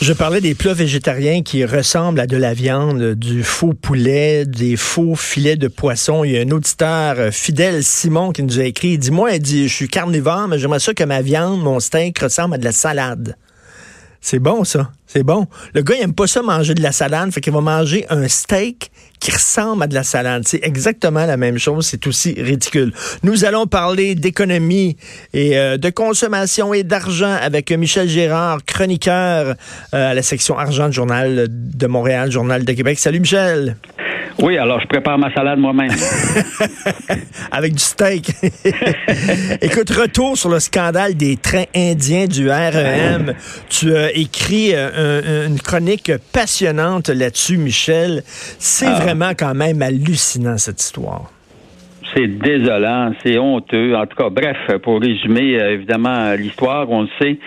Je parlais des plats végétariens qui ressemblent à de la viande, du faux poulet, des faux filets de poisson. Il y a un auditeur euh, fidèle, Simon, qui nous a écrit. Dis-moi, il dit, je suis carnivore, mais j'aimerais ça que ma viande, mon steak ressemble à de la salade. C'est bon, ça. C'est bon. Le gars, il aime pas ça manger de la salade, fait qu'il va manger un steak qui ressemble à de la salade. C'est exactement la même chose. C'est aussi ridicule. Nous allons parler d'économie et euh, de consommation et d'argent avec Michel Gérard, chroniqueur euh, à la section argent du Journal de Montréal, Journal de Québec. Salut, Michel. Oui, alors je prépare ma salade moi-même. Avec du steak. Écoute, retour sur le scandale des trains indiens du REM. Tu as écrit euh, une chronique passionnante là-dessus, Michel. C'est ah. vraiment quand même hallucinant, cette histoire. C'est désolant, c'est honteux. En tout cas, bref, pour résumer, euh, évidemment, l'histoire, on le sait.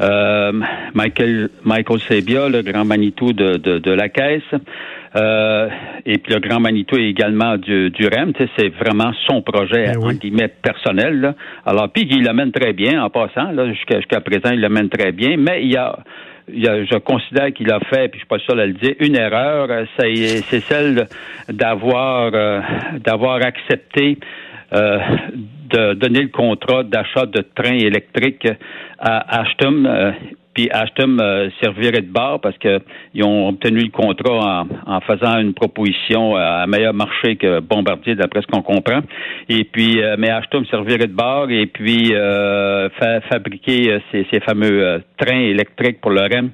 Euh, Michael, Michael Sebia, le grand Manitou de, de la caisse, euh, et puis le Grand Manitou est également du, du REM. C'est vraiment son projet, ben guillemets, personnel. Là. Alors, puis il l'amène très bien en passant. Jusqu'à présent, il l'amène très bien. Mais il y a je considère qu'il a fait, puis je suis pas seul à le dire, une erreur, c'est celle d'avoir euh, d'avoir accepté euh, de donner le contrat d'achat de trains électriques à Ashton puis Ashton euh, servirait de bar parce qu'ils ont obtenu le contrat en, faisant une proposition à meilleur marché que Bombardier, d'après ce qu'on comprend. Et puis, euh, mais Ashton servirait de bar et puis euh, fabriquer ces, ces fameux trains électriques pour le REM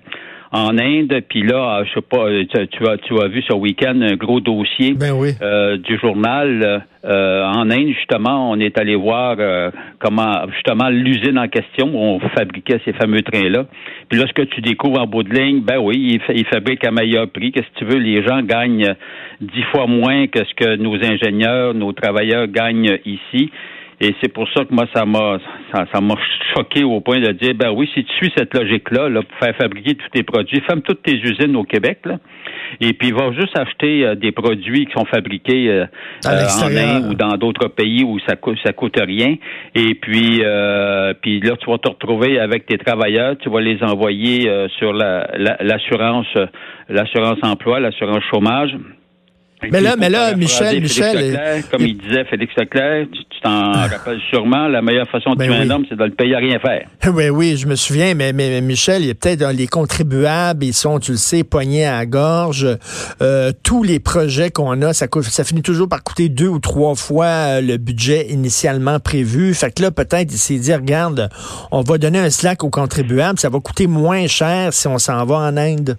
en Inde. Puis là, je sais pas, tu, as, tu as vu ce week-end un gros dossier ben euh, du journal. Euh, en Inde, justement, on est allé voir euh, comment, justement, l'usine en question où on fabriquait ces fameux trains-là. Puis là, ce que tu découvres en bout de ligne, ben oui, ils, ils fabriquent à meilleur prix. Qu'est-ce que tu veux? Les gens gagnent dix fois moins que ce que nos ingénieurs, nos travailleurs gagnent ici. Et c'est pour ça que moi, ça m'a ça, m'a choqué au point de dire ben oui, si tu suis cette logique-là, là, pour faire fabriquer tous tes produits, ferme toutes tes usines au Québec, là, et puis va juste acheter euh, des produits qui sont fabriqués euh, euh, en Inde ou dans d'autres pays où ça coûte ça coûte rien. Et puis puis là, tu vas te retrouver avec tes travailleurs, tu vas les envoyer sur l'assurance l'assurance emploi, l'assurance chômage. Mais là, mais là, Michel, Michel. comme il disait Félix Leclerc, tu t'en ah. rappelles sûrement, la meilleure façon de ben tuer un homme, c'est de le payer à rien faire. Oui, oui, je me souviens, mais, mais, Michel, il y a peut-être les contribuables, ils sont, tu le sais, poignés à la gorge. Euh, tous les projets qu'on a, ça, coûte, ça finit toujours par coûter deux ou trois fois euh, le budget initialement prévu. Fait que là, peut-être, il s'est dit, regarde, on va donner un slack aux contribuables, ça va coûter moins cher si on s'en va en Inde.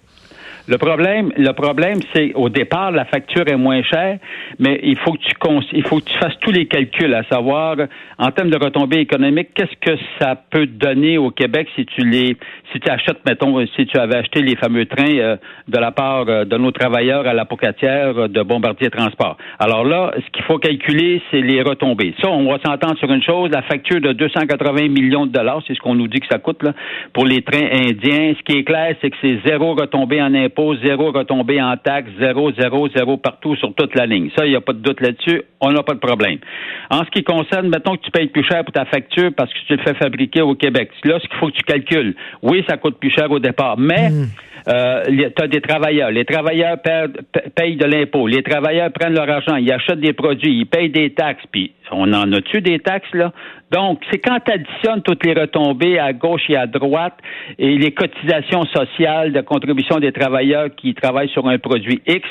Le problème, le problème, c'est au départ, la facture est moins chère, mais il faut que tu il faut que tu fasses tous les calculs, à savoir en termes de retombées économiques, qu'est-ce que ça peut donner au Québec si tu les, si tu achètes, mettons, si tu avais acheté les fameux trains euh, de la part euh, de nos travailleurs à la pocatière euh, de Bombardier Transport. Alors là, ce qu'il faut calculer, c'est les retombées. Ça, on va s'entendre sur une chose, la facture de 280 millions de dollars, c'est ce qu'on nous dit que ça coûte là, pour les trains indiens. Ce qui est clair, c'est que c'est zéro retombée en impôts zéro retombé en taxes, zéro, zéro, zéro partout sur toute la ligne. Ça, il n'y a pas de doute là-dessus. On n'a pas de problème. En ce qui concerne, mettons que tu payes plus cher pour ta facture parce que tu le fais fabriquer au Québec. Là, ce qu'il faut que tu calcules. Oui, ça coûte plus cher au départ, mais hmm. Euh, tu as des travailleurs. Les travailleurs payent de l'impôt. Les travailleurs prennent leur argent. Ils achètent des produits. Ils payent des taxes. Puis, on en a-tu des taxes, là? Donc, c'est quand tu additionnes toutes les retombées à gauche et à droite et les cotisations sociales de contribution des travailleurs qui travaillent sur un produit X,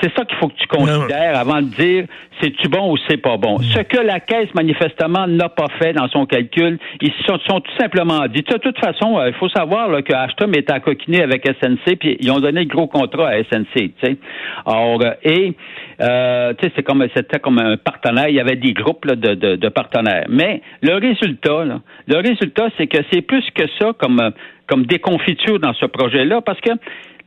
c'est ça qu'il faut que tu considères avant de dire c'est-tu bon ou c'est pas bon? Ce que la Caisse, manifestement, n'a pas fait dans son calcul, ils se sont, tout simplement dit. De toute façon, euh, il faut savoir là, que Ashton est à coquiner avec SNC, puis ils ont donné le gros contrat à SNC. sais. Or, euh, et euh, c'est comme c'était comme un partenaire. Il y avait des groupes de, partenaires. Mais le résultat, le résultat, c'est que c'est plus que ça comme comme déconfiture dans ce projet-là, parce que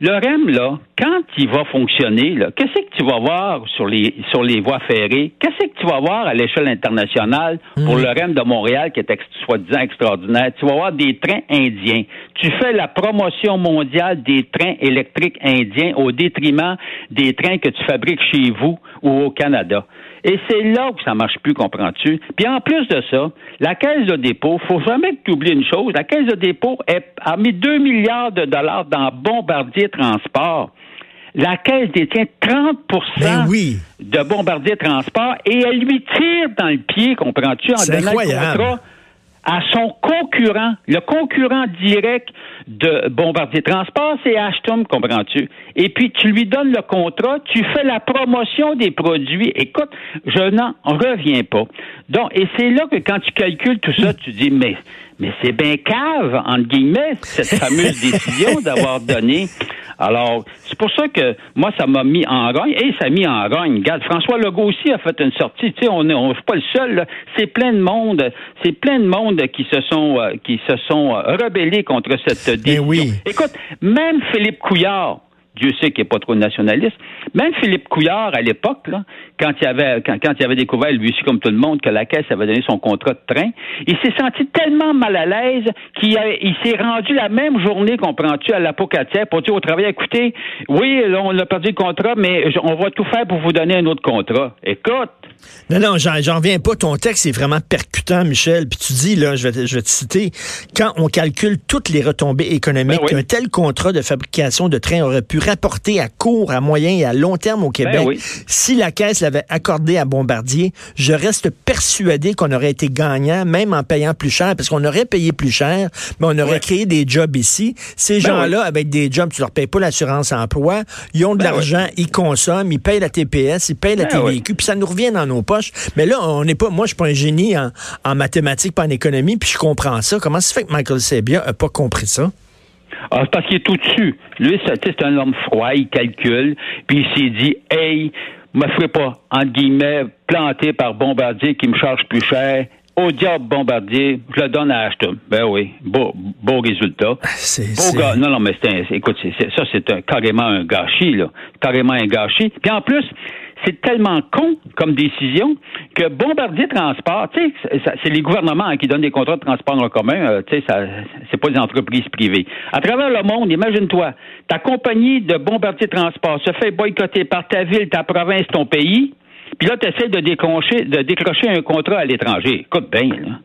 le REM, là, quand il va fonctionner, qu'est-ce que tu vas voir sur les, sur les voies ferrées? Qu'est-ce que tu vas voir à l'échelle internationale pour mhm. le REM de Montréal, qui est soi-disant extraordinaire? Tu vas voir des trains indiens. Tu fais la promotion mondiale des trains électriques indiens au détriment des trains que tu fabriques chez vous ou au Canada. Et c'est là que ça marche plus, comprends-tu? Puis en plus de ça, la Caisse de dépôt, faut jamais que tu oublies une chose, la Caisse de dépôt a mis 2 milliards de dollars dans Bombardier Transport. La Caisse détient 30% ben de Bombardier Transport et elle lui tire dans le pied, comprends-tu, en donnant le contrat à son concurrent, le concurrent direct de Bombardier Transport, c'est Ashton, comprends-tu? Et puis, tu lui donnes le contrat, tu fais la promotion des produits. Écoute, je n'en reviens pas. Donc, et c'est là que quand tu calcules tout ça, tu dis, mais, mais c'est bien cave, entre guillemets, cette fameuse décision d'avoir donné alors, c'est pour ça que moi, ça m'a mis en rogne et ça m'a mis en rogne. Regarde, François Legault aussi a fait une sortie. Tu sais, on n'est on, pas le seul. C'est plein de monde. C'est plein de monde qui se sont euh, qui se sont euh, rebellés contre cette décision. oui. Écoute, même Philippe Couillard, Dieu sait qu'il n'est pas trop nationaliste. Même Philippe Couillard, à l'époque, quand il avait quand, il avait découvert, lui aussi comme tout le monde, que la Caisse avait donné son contrat de train, il s'est senti tellement mal à l'aise qu'il il s'est rendu la même journée, comprends-tu, à l'apocatière pour dire au travail, écoutez, oui, on a perdu le contrat, mais on va tout faire pour vous donner un autre contrat. Écoute, non, non, j'en reviens pas. Ton texte est vraiment percutant, Michel. Puis tu dis, là, je vais, je vais te citer, quand on calcule toutes les retombées économiques ben qu'un tel contrat de fabrication de trains aurait pu à court, à moyen et à long terme au Québec, ben si la Caisse l'avait accordé à Bombardier, je reste persuadé qu'on aurait été gagnant, même en payant plus cher, parce qu'on aurait payé plus cher, mais on aurait créé des jobs ici. Ces ben gens-là, avec des jobs, tu leur payes pas l'assurance emploi, ils ont de l'argent, ils consomment, ils payent la TPS, ils payent la TVQ, puis ça nous revient dans nos poches. Mais là, on n'est pas, moi, je suis pas un génie en, mathématiques, pas en économie, puis je comprends ça. Comment ça fait que Michael Sebia a pas compris ça? Ah, parce qu'il est tout dessus. Lui, c'est un homme froid, il calcule, puis il s'est dit, hey, me ferai pas, entre guillemets, planté par Bombardier qui me charge plus cher. Au diable Bombardier, je le donne à Ashton. Ben oui, beau, beau résultat. C'est, beau Non, non, mais c'est écoute, ça, c'est un, carrément un gâchis, là. Carrément un gâchis. Puis en plus, c'est tellement con comme décision que Bombardier Transport, c'est les gouvernements qui donnent des contrats de transport en commun, euh, tu sais, c'est pas des entreprises privées. À travers le monde, imagine-toi, ta compagnie de Bombardier Transport se fait boycotter par ta ville, ta province, ton pays, puis là, tu essaies de décrocher, de décrocher un contrat à l'étranger. Écoute bien, là.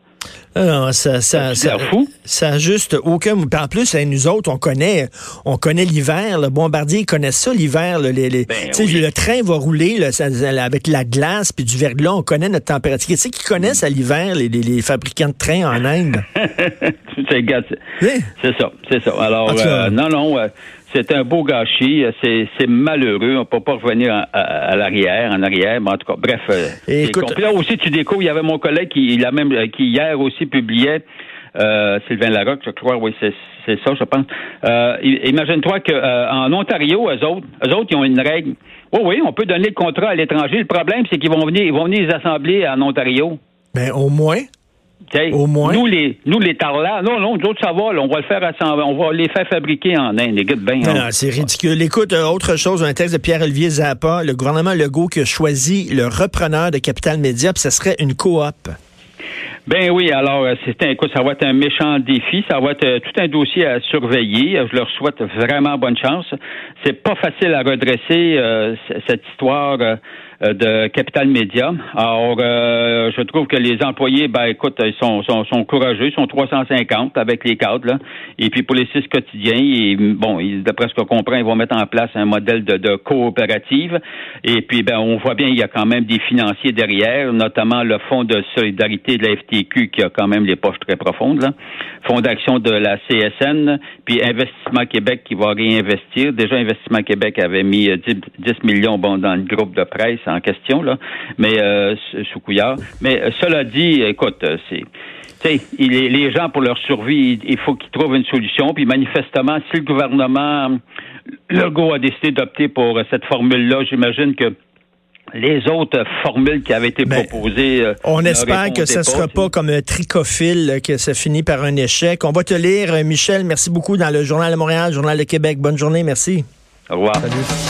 Non, ça, ça, ça, ça, juste aucun. En plus, nous autres, on connaît, on connaît l'hiver. Le Bombardier connaît ça l'hiver. Ben le train va rouler avec la glace puis du verglas. On connaît notre température. Tu sais qui connaissent à l'hiver les, fabricants de trains en Inde? c'est ça, c'est ça. Alors, euh, non, non. Euh, c'est un beau gâchis. C'est malheureux. On peut pas revenir à, l'arrière, en arrière. Mais en tout cas, bref. Euh, écoute, là aussi, tu découvres, il y avait mon collègue qui, il a même, qui hier aussi publiait euh, Sylvain Larocque, je crois, oui, c'est ça, je pense. Euh, Imagine-toi qu'en euh, Ontario, eux autres, eux autres, ils ont une règle. Oui, oui, on peut donner le contrat à l'étranger. Le problème, c'est qu'ils vont venir, ils vont venir les assembler en Ontario. Ben, au moins. Au moins? Nous, les, nous, les tarlas, non, non, d'autres, ça va, on va le faire on va les faire fabriquer en Inde, les gars de Non, non c'est ridicule. Écoute, euh, autre chose, un texte de Pierre-Olivier Zappa, le gouvernement Legault qui a choisi le repreneur de Capital Média, puis ça serait une coop. Ben oui, alors euh, c'est un, écoute, ça va être un méchant défi, ça va être euh, tout un dossier à surveiller. Je leur souhaite vraiment bonne chance. C'est pas facile à redresser cette histoire euh, de Capital Média. Alors, euh, je trouve que les employés, ben écoute, ils sont, sont, sont, courageux, ils sont 350 avec les cadres, là. Et puis pour les six quotidiens, et, bon, d'après ce qu'on comprend, ils vont mettre en place un modèle de, de coopérative. Et puis, ben, on voit bien, il y a quand même des financiers derrière, notamment le Fonds de solidarité de la FTQ qui a quand même les poches très profondes, là. Fonds d'action de la CSN, puis Investissement Québec qui va réinvestir. Déjà, Investissement Québec avait mis 10, euh, 10 millions bon, dans le groupe de presse en question, là, mais euh, sous couillard. Mais euh, cela dit, écoute, euh, c'est les, les gens, pour leur survie, il, faut qu'ils trouvent une solution. Puis manifestement, si le gouvernement Legault a décidé d'opter pour cette formule-là, j'imagine que les autres formules qui avaient été Ben, proposées. On ne espère que ça répondaient sera pas comme un tricophile, que ça finit par un échec. On va te lire, Michel, merci beaucoup dans le Journal de Montréal, Journal de Québec. Bonne journée, merci. Au revoir. Salut.